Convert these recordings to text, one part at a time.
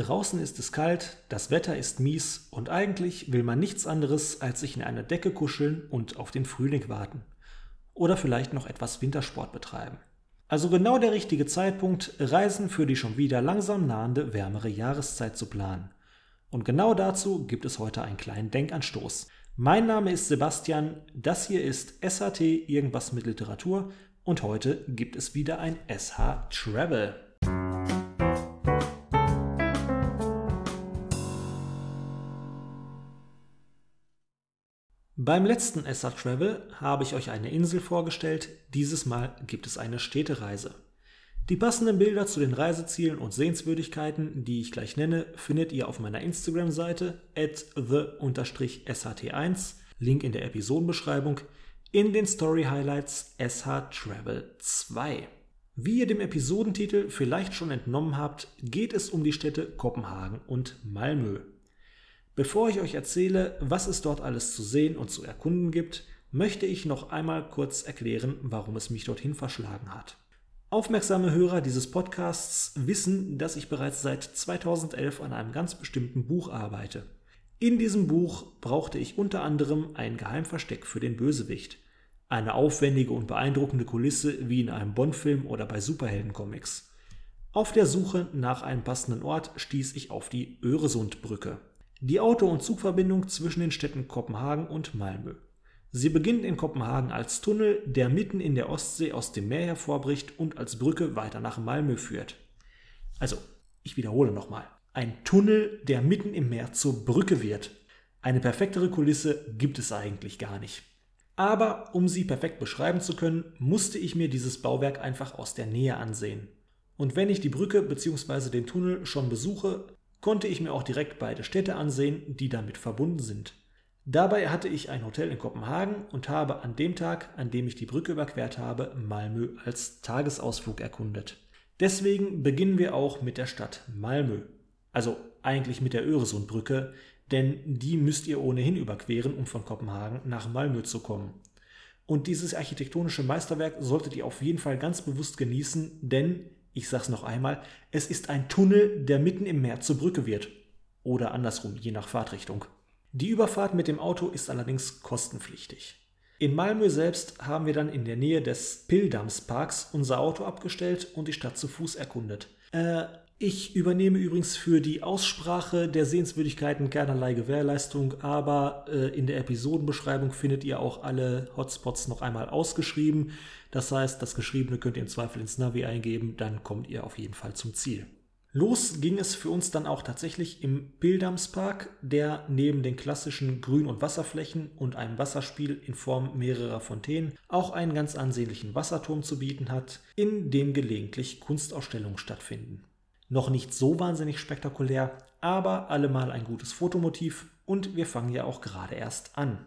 Draußen ist es kalt, das Wetter ist mies und eigentlich will man nichts anderes, als sich in eine Decke kuscheln und auf den Frühling warten. Oder vielleicht noch etwas Wintersport betreiben. Also genau der richtige Zeitpunkt, Reisen für die schon wieder langsam nahende wärmere Jahreszeit zu planen. Und genau dazu gibt es heute einen kleinen Denkanstoß. Mein Name ist Sebastian, das hier ist SHT Irgendwas mit Literatur und heute gibt es wieder ein SH Travel. Beim letzten SH Travel habe ich euch eine Insel vorgestellt, dieses Mal gibt es eine Städtereise. Die passenden Bilder zu den Reisezielen und Sehenswürdigkeiten, die ich gleich nenne, findet ihr auf meiner Instagram-Seite at the-sht1, Link in der Episodenbeschreibung, in den Story Highlights SH Travel 2. Wie ihr dem Episodentitel vielleicht schon entnommen habt, geht es um die Städte Kopenhagen und Malmö. Bevor ich euch erzähle, was es dort alles zu sehen und zu erkunden gibt, möchte ich noch einmal kurz erklären, warum es mich dorthin verschlagen hat. Aufmerksame Hörer dieses Podcasts wissen, dass ich bereits seit 2011 an einem ganz bestimmten Buch arbeite. In diesem Buch brauchte ich unter anderem ein Geheimversteck für den Bösewicht. Eine aufwendige und beeindruckende Kulisse wie in einem Bond-Film oder bei Superheldencomics. Auf der Suche nach einem passenden Ort stieß ich auf die Öresundbrücke. Die Auto- und Zugverbindung zwischen den Städten Kopenhagen und Malmö. Sie beginnt in Kopenhagen als Tunnel, der mitten in der Ostsee aus dem Meer hervorbricht und als Brücke weiter nach Malmö führt. Also, ich wiederhole nochmal. Ein Tunnel, der mitten im Meer zur Brücke wird. Eine perfektere Kulisse gibt es eigentlich gar nicht. Aber um sie perfekt beschreiben zu können, musste ich mir dieses Bauwerk einfach aus der Nähe ansehen. Und wenn ich die Brücke bzw. den Tunnel schon besuche, konnte ich mir auch direkt beide Städte ansehen, die damit verbunden sind. Dabei hatte ich ein Hotel in Kopenhagen und habe an dem Tag, an dem ich die Brücke überquert habe, Malmö als Tagesausflug erkundet. Deswegen beginnen wir auch mit der Stadt Malmö. Also eigentlich mit der Öresundbrücke, denn die müsst ihr ohnehin überqueren, um von Kopenhagen nach Malmö zu kommen. Und dieses architektonische Meisterwerk solltet ihr auf jeden Fall ganz bewusst genießen, denn, ich sag's noch einmal, es ist ein Tunnel, der mitten im Meer zur Brücke wird. Oder andersrum, je nach Fahrtrichtung. Die Überfahrt mit dem Auto ist allerdings kostenpflichtig. In Malmö selbst haben wir dann in der Nähe des Pildamsparks unser Auto abgestellt und die Stadt zu Fuß erkundet. Äh, ich übernehme übrigens für die Aussprache der Sehenswürdigkeiten keinerlei Gewährleistung, aber äh, in der Episodenbeschreibung findet ihr auch alle Hotspots noch einmal ausgeschrieben. Das heißt, das Geschriebene könnt ihr im Zweifel ins Navi eingeben, dann kommt ihr auf jeden Fall zum Ziel. Los ging es für uns dann auch tatsächlich im Bildamspark, der neben den klassischen Grün- und Wasserflächen und einem Wasserspiel in Form mehrerer Fontänen auch einen ganz ansehnlichen Wasserturm zu bieten hat, in dem gelegentlich Kunstausstellungen stattfinden. Noch nicht so wahnsinnig spektakulär, aber allemal ein gutes Fotomotiv und wir fangen ja auch gerade erst an.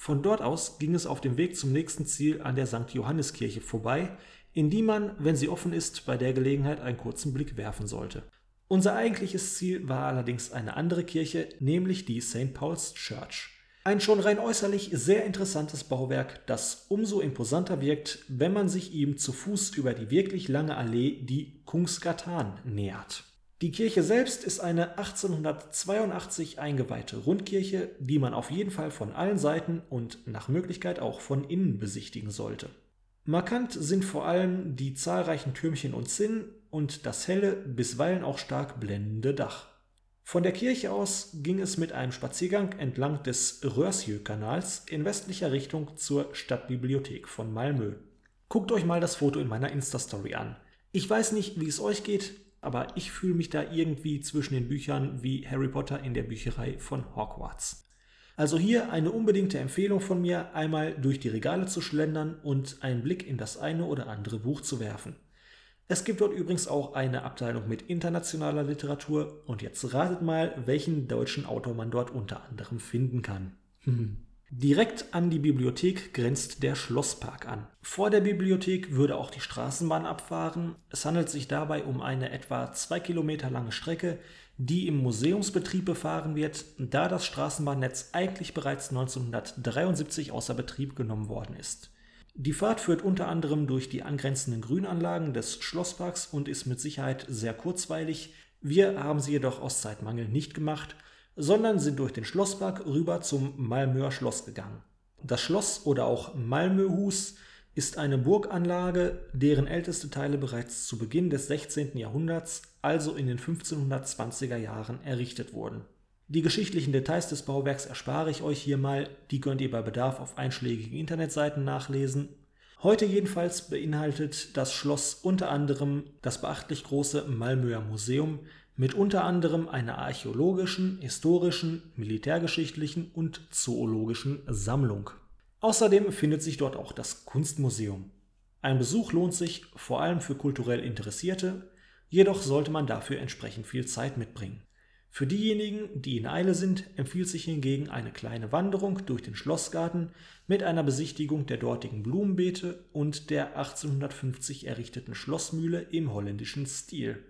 Von dort aus ging es auf dem Weg zum nächsten Ziel an der St. Johanneskirche vorbei, in die man, wenn sie offen ist, bei der Gelegenheit einen kurzen Blick werfen sollte. Unser eigentliches Ziel war allerdings eine andere Kirche, nämlich die St. Paul's Church. Ein schon rein äußerlich sehr interessantes Bauwerk, das umso imposanter wirkt, wenn man sich ihm zu Fuß über die wirklich lange Allee, die Kungsgatan, nähert. Die Kirche selbst ist eine 1882 eingeweihte Rundkirche, die man auf jeden Fall von allen Seiten und nach Möglichkeit auch von innen besichtigen sollte. Markant sind vor allem die zahlreichen Türmchen und Zinnen und das helle, bisweilen auch stark blendende Dach. Von der Kirche aus ging es mit einem Spaziergang entlang des Rörsjö-Kanals in westlicher Richtung zur Stadtbibliothek von Malmö. Guckt euch mal das Foto in meiner Insta-Story an. Ich weiß nicht, wie es euch geht, aber ich fühle mich da irgendwie zwischen den Büchern wie Harry Potter in der Bücherei von Hogwarts. Also hier eine unbedingte Empfehlung von mir, einmal durch die Regale zu schlendern und einen Blick in das eine oder andere Buch zu werfen. Es gibt dort übrigens auch eine Abteilung mit internationaler Literatur und jetzt ratet mal, welchen deutschen Autor man dort unter anderem finden kann. Direkt an die Bibliothek grenzt der Schlosspark an. Vor der Bibliothek würde auch die Straßenbahn abfahren. Es handelt sich dabei um eine etwa zwei Kilometer lange Strecke, die im Museumsbetrieb befahren wird, da das Straßenbahnnetz eigentlich bereits 1973 außer Betrieb genommen worden ist. Die Fahrt führt unter anderem durch die angrenzenden Grünanlagen des Schlossparks und ist mit Sicherheit sehr kurzweilig, Wir haben sie jedoch aus Zeitmangel nicht gemacht, sondern sind durch den Schlosspark rüber zum Malmöer Schloss gegangen. Das Schloss oder auch Malmöhus ist eine Burganlage, deren älteste Teile bereits zu Beginn des 16. Jahrhunderts, also in den 1520er Jahren, errichtet wurden. Die geschichtlichen Details des Bauwerks erspare ich euch hier mal, die könnt ihr bei Bedarf auf einschlägigen Internetseiten nachlesen. Heute jedenfalls beinhaltet das Schloss unter anderem das beachtlich große Malmöer Museum mit unter anderem einer archäologischen, historischen, militärgeschichtlichen und zoologischen Sammlung. Außerdem findet sich dort auch das Kunstmuseum. Ein Besuch lohnt sich vor allem für kulturell Interessierte, jedoch sollte man dafür entsprechend viel Zeit mitbringen. Für diejenigen, die in Eile sind, empfiehlt sich hingegen eine kleine Wanderung durch den Schlossgarten mit einer Besichtigung der dortigen Blumenbeete und der 1850 errichteten Schlossmühle im holländischen Stil.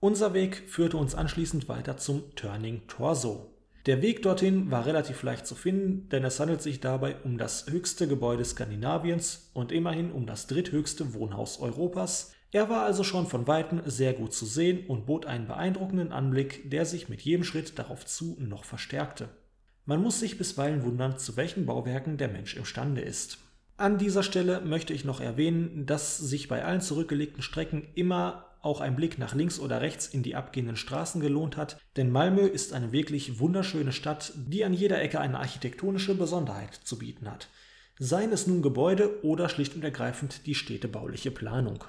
Unser Weg führte uns anschließend weiter zum Turning Torso. Der Weg dorthin war relativ leicht zu finden, denn es handelt sich dabei um das höchste Gebäude Skandinaviens und immerhin um das dritthöchste Wohnhaus Europas. Er war also schon von weitem sehr gut zu sehen und bot einen beeindruckenden Anblick, der sich mit jedem Schritt darauf zu noch verstärkte. Man muss sich bisweilen wundern, zu welchen Bauwerken der Mensch imstande ist. An dieser Stelle möchte ich noch erwähnen, dass sich bei allen zurückgelegten Strecken immer auch ein Blick nach links oder rechts in die abgehenden Straßen gelohnt hat, denn Malmö ist eine wirklich wunderschöne Stadt, die an jeder Ecke eine architektonische Besonderheit zu bieten hat. Seien es nun Gebäude oder schlicht und ergreifend die städtebauliche Planung.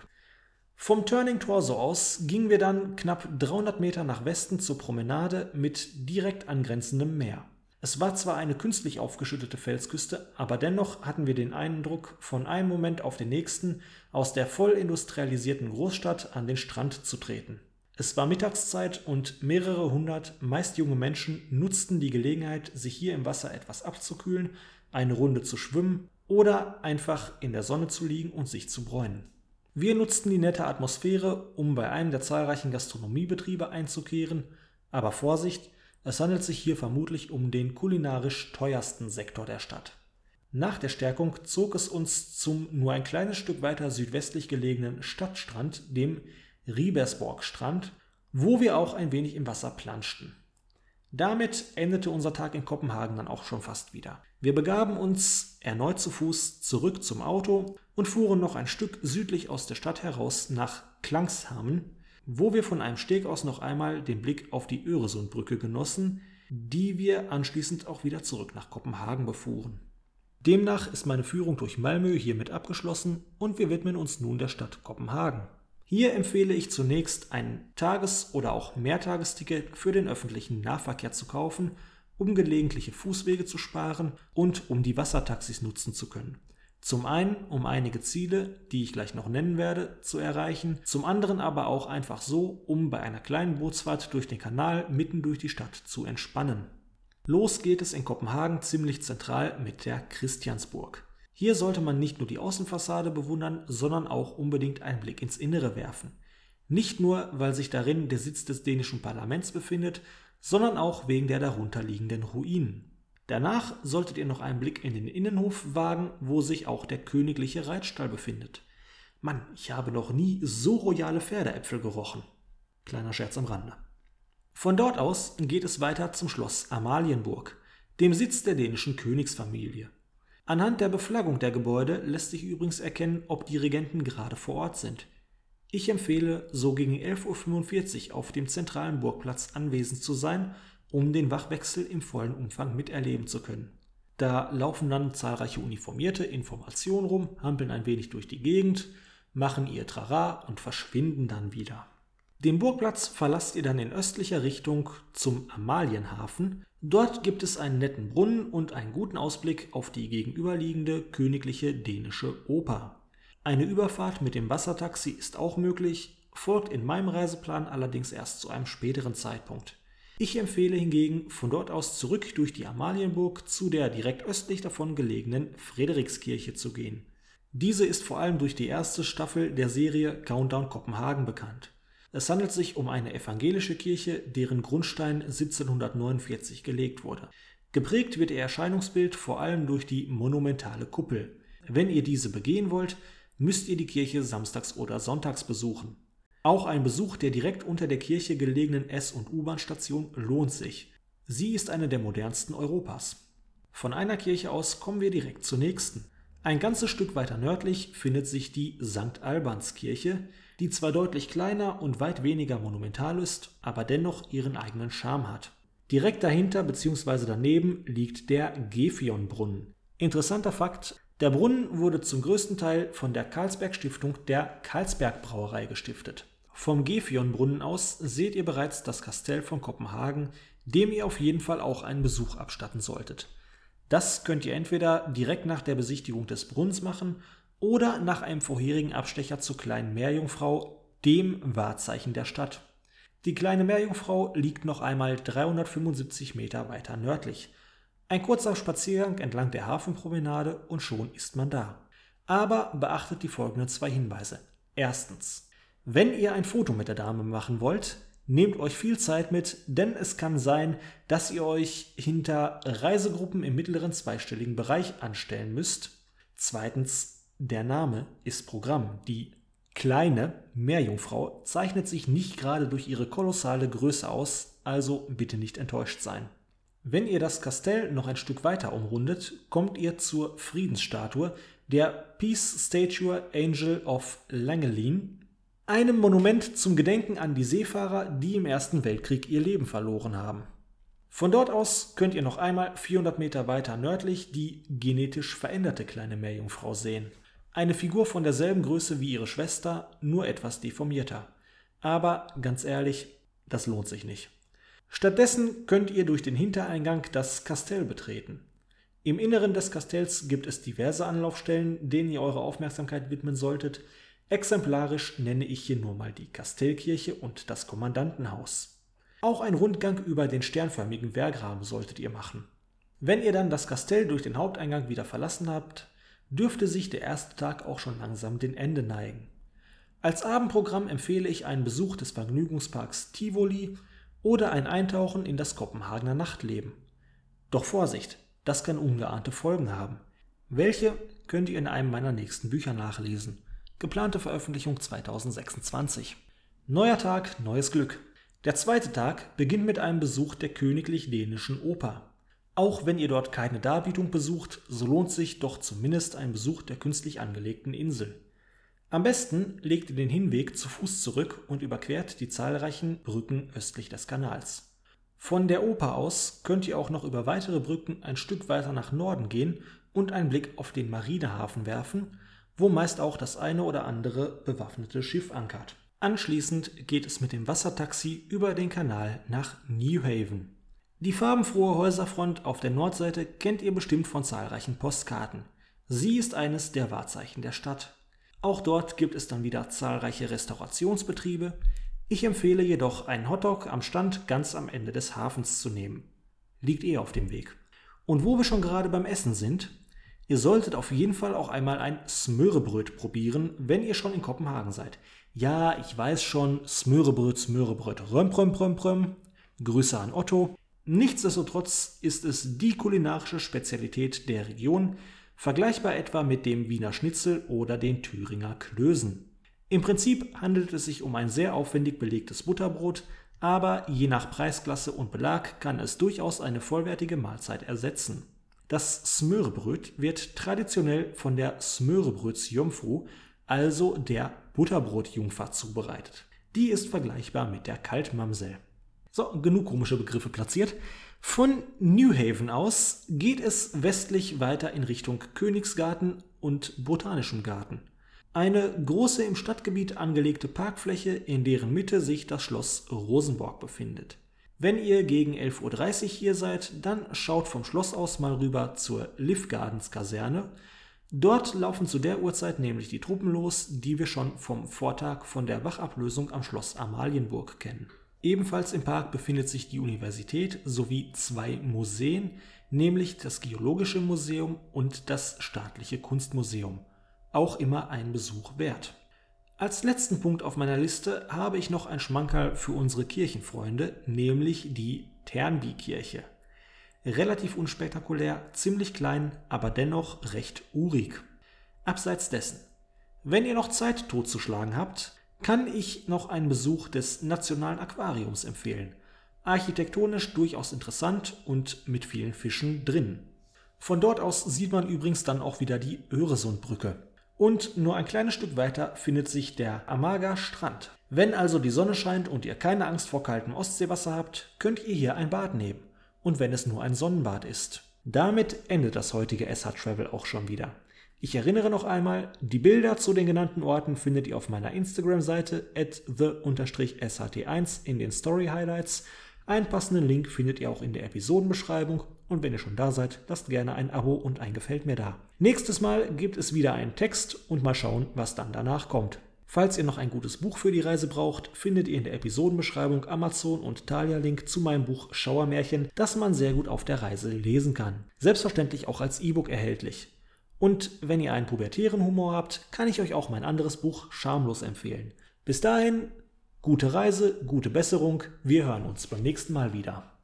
Vom Turning Torso aus gingen wir dann knapp 300 Meter nach Westen zur Promenade mit direkt angrenzendem Meer. Es war zwar eine künstlich aufgeschüttete Felsküste, aber dennoch hatten wir den Eindruck, von einem Moment auf den nächsten aus der voll industrialisierten Großstadt an den Strand zu treten. Es war Mittagszeit und mehrere hundert, meist junge Menschen nutzten die Gelegenheit, sich hier im Wasser etwas abzukühlen, eine Runde zu schwimmen oder einfach in der Sonne zu liegen und sich zu bräunen. Wir nutzten die nette Atmosphäre, um bei einem der zahlreichen Gastronomiebetriebe einzukehren, aber Vorsicht, es handelt sich hier vermutlich um den kulinarisch teuersten Sektor der Stadt. Nach der Stärkung zog es uns zum nur ein kleines Stück weiter südwestlich gelegenen Stadtstrand, dem Riebersborg-Strand, wo wir auch ein wenig im Wasser planschten. Damit endete unser Tag in Kopenhagen dann auch schon fast wieder. Wir begaben uns erneut zu Fuß zurück zum Auto und fuhren noch ein Stück südlich aus der Stadt heraus nach Klangshamen, wo wir von einem Steg aus noch einmal den Blick auf die Öresundbrücke genossen, die wir anschließend auch wieder zurück nach Kopenhagen befuhren. Demnach ist meine Führung durch Malmö hiermit abgeschlossen und wir widmen uns nun der Stadt Kopenhagen. Hier empfehle ich zunächst ein Tages- oder auch Mehrtagesticket für den öffentlichen Nahverkehr zu kaufen, um gelegentliche Fußwege zu sparen und um die Wassertaxis nutzen zu können. Zum einen, um einige Ziele, die ich gleich noch nennen werde, zu erreichen, zum anderen aber auch einfach so, um bei einer kleinen Bootsfahrt durch den Kanal mitten durch die Stadt zu entspannen. Los geht es in Kopenhagen ziemlich zentral mit der Christiansburg. Hier sollte man nicht nur die Außenfassade bewundern, sondern auch unbedingt einen Blick ins Innere werfen. Nicht nur, weil sich darin der Sitz des dänischen Parlaments befindet, sondern auch wegen der darunterliegenden Ruinen. Danach solltet ihr noch einen Blick in den Innenhof wagen, wo sich auch der königliche Reitstall befindet. Mann, ich habe noch nie so royale Pferdeäpfel gerochen. Kleiner Scherz am Rande. Von dort aus geht es weiter zum Schloss Amalienburg, dem Sitz der dänischen Königsfamilie. Anhand der Beflaggung der Gebäude lässt sich übrigens erkennen, ob die Regenten gerade vor Ort sind. Ich empfehle, so gegen 11.45 Uhr auf dem zentralen Burgplatz anwesend zu sein um den Wachwechsel im vollen Umfang miterleben zu können. Da laufen dann zahlreiche Uniformierte Informationen rum, hampeln ein wenig durch die Gegend, machen ihr Trara und verschwinden dann wieder. Den Burgplatz verlasst ihr dann in östlicher Richtung zum Amalienhafen. Dort gibt es einen netten Brunnen und einen guten Ausblick auf die gegenüberliegende königliche dänische Oper. Eine Überfahrt mit dem Wassertaxi ist auch möglich, folgt in meinem Reiseplan allerdings erst zu einem späteren Zeitpunkt. Ich empfehle hingegen, von dort aus zurück durch die Amalienburg zu der direkt östlich davon gelegenen Frederikskirche zu gehen. Diese ist vor allem durch die erste Staffel der Serie Countdown Kopenhagen bekannt. Es handelt sich um eine evangelische Kirche, deren Grundstein 1749 gelegt wurde. Geprägt wird ihr Erscheinungsbild vor allem durch die monumentale Kuppel. Wenn ihr diese begehen wollt, müsst ihr die Kirche samstags oder sonntags besuchen. Auch ein Besuch der direkt unter der Kirche gelegenen S- und U-Bahn-Station lohnt sich. Sie ist eine der modernsten Europas. Von einer Kirche aus kommen wir direkt zur nächsten. Ein ganzes Stück weiter nördlich findet sich die St. Albans Kirche, die zwar deutlich kleiner und weit weniger monumental ist, aber dennoch ihren eigenen Charme hat. Direkt dahinter bzw. daneben liegt der Gefion-Brunnen. Interessanter Fakt, der Brunnen wurde zum größten Teil von der Karlsberg Stiftung der Karlsberg Brauerei gestiftet. Vom Gefion-Brunnen aus seht ihr bereits das Kastell von Kopenhagen, dem ihr auf jeden Fall auch einen Besuch abstatten solltet. Das könnt ihr entweder direkt nach der Besichtigung des Brunnens machen oder nach einem vorherigen Abstecher zur kleinen Meerjungfrau, dem Wahrzeichen der Stadt. Die kleine Meerjungfrau liegt noch einmal 375 Meter weiter nördlich. Ein kurzer Spaziergang entlang der Hafenpromenade und schon ist man da. Aber beachtet die folgenden zwei Hinweise. Erstens, wenn ihr ein Foto mit der Dame machen wollt, nehmt euch viel Zeit mit, denn es kann sein, dass ihr euch hinter Reisegruppen im mittleren zweistelligen Bereich anstellen müsst. Zweitens, der Name ist Programm. Die kleine Meerjungfrau zeichnet sich nicht gerade durch ihre kolossale Größe aus, also bitte nicht enttäuscht sein. Wenn ihr das Kastell noch ein Stück weiter umrundet, kommt ihr zur Friedensstatue der Peace Statue Angel of Langelin, einem Monument zum Gedenken an die Seefahrer, die im Ersten Weltkrieg ihr Leben verloren haben. Von dort aus könnt ihr noch einmal 400 Meter weiter nördlich die genetisch veränderte kleine Meerjungfrau sehen. Eine Figur von derselben Größe wie ihre Schwester, nur etwas deformierter. Aber ganz ehrlich, das lohnt sich nicht. Stattdessen könnt ihr durch den Hintereingang das Kastell betreten. Im Inneren des Kastells gibt es diverse Anlaufstellen, denen ihr eure Aufmerksamkeit widmen solltet. Exemplarisch nenne ich hier nur mal die Kastellkirche und das Kommandantenhaus. Auch ein Rundgang über den sternförmigen Wehrgraben solltet ihr machen. Wenn ihr dann das Kastell durch den Haupteingang wieder verlassen habt, dürfte sich der erste Tag auch schon langsam dem Ende neigen. Als Abendprogramm empfehle ich einen Besuch des Vergnügungsparks Tivoli oder ein Eintauchen in das Kopenhagener Nachtleben. Doch Vorsicht, das kann ungeahnte Folgen haben. Welche könnt ihr in einem meiner nächsten Bücher nachlesen. Geplante Veröffentlichung 2026. Neuer Tag, neues Glück. Der zweite Tag beginnt mit einem Besuch der Königlich Dänischen Oper. Auch wenn ihr dort keine Darbietung besucht, so lohnt sich doch zumindest ein Besuch der künstlich angelegten Insel. Am besten legt ihr den Hinweg zu Fuß zurück und überquert die zahlreichen Brücken östlich des Kanals. Von der Oper aus könnt ihr auch noch über weitere Brücken ein Stück weiter nach Norden gehen und einen Blick auf den Marinehafen werfen, wo meist auch das eine oder andere bewaffnete Schiff ankert. Anschließend geht es mit dem Wassertaxi über den Kanal nach New Haven. Die farbenfrohe Häuserfront auf der Nordseite kennt ihr bestimmt von zahlreichen Postkarten. Sie ist eines der Wahrzeichen der Stadt. Auch dort gibt es dann wieder zahlreiche Restaurationsbetriebe. Ich empfehle jedoch einen Hotdog am Stand ganz am Ende des Hafens zu nehmen. Liegt eh auf dem Weg. Und wo wir schon gerade beim Essen sind, ihr solltet auf jeden Fall auch einmal ein Smörebröt probieren, wenn ihr schon in Kopenhagen seid. Ja, ich weiß schon, Smörebröt, Smörebröt, röm, röm, röm, röm. Grüße an Otto. Nichtsdestotrotz ist es die kulinarische Spezialität der Region, vergleichbar etwa mit dem Wiener Schnitzel oder den Thüringer Klößen. Im Prinzip handelt es sich um ein sehr aufwendig belegtes Butterbrot, aber je nach Preisklasse und Belag kann es durchaus eine vollwertige Mahlzeit ersetzen. Das Smörebröt wird traditionell von der Smörebrötsjungfru, also der Butterbrotjungfer, zubereitet. Die ist vergleichbar mit der Kaltmamsel. So, genug komische Begriffe platziert. Von New Haven aus geht es westlich weiter in Richtung Königsgarten und Botanischem Garten. Eine große im Stadtgebiet angelegte Parkfläche, in deren Mitte sich das Schloss Rosenborg befindet. Wenn ihr gegen 11.30 Uhr hier seid, dann schaut vom Schloss aus mal rüber zur Liv Gardens Kaserne. Dort laufen zu der Uhrzeit nämlich die Truppen los, die wir schon vom Vortag von der Wachablösung am Schloss Amalienburg kennen. Ebenfalls im Park befindet sich die Universität sowie zwei Museen, nämlich das Geologische Museum und das Staatliche Kunstmuseum. Auch immer ein Besuch wert. Als letzten Punkt auf meiner Liste habe ich noch ein Schmankerl für unsere Kirchenfreunde, nämlich die Ternby-Kirche. Relativ unspektakulär, ziemlich klein, aber dennoch recht urig. Abseits dessen, wenn ihr noch Zeit totzuschlagen habt, kann ich noch einen Besuch des Nationalen Aquariums empfehlen. Architektonisch durchaus interessant und mit vielen Fischen drin. Von dort aus sieht man übrigens dann auch wieder die Öresundbrücke. Und nur ein kleines Stück weiter findet sich der Amager Strand. Wenn also die Sonne scheint und ihr keine Angst vor kaltem Ostseewasser habt, könnt ihr hier ein Bad nehmen. Und wenn es nur ein Sonnenbad ist. Damit endet das heutige SH Travel auch schon wieder. Ich erinnere noch einmal, die Bilder zu den genannten Orten findet ihr auf meiner Instagram-Seite at the-sht1 in den Story Highlights. Einen passenden Link findet ihr auch in der Episodenbeschreibung und wenn ihr schon da seid, lasst gerne ein Abo und ein Gefällt mir da. Nächstes Mal gibt es wieder einen Text und mal schauen, was dann danach kommt. Falls ihr noch ein gutes Buch für die Reise braucht, findet ihr in der Episodenbeschreibung Amazon und Thalia-Link zu meinem Buch Schauermärchen, das man sehr gut auf der Reise lesen kann. Selbstverständlich auch als E-Book erhältlich. Und wenn ihr einen pubertären Humor habt, kann ich euch auch mein anderes Buch Schamlos empfehlen. Bis dahin, gute Reise, gute Besserung, wir hören uns beim nächsten Mal wieder.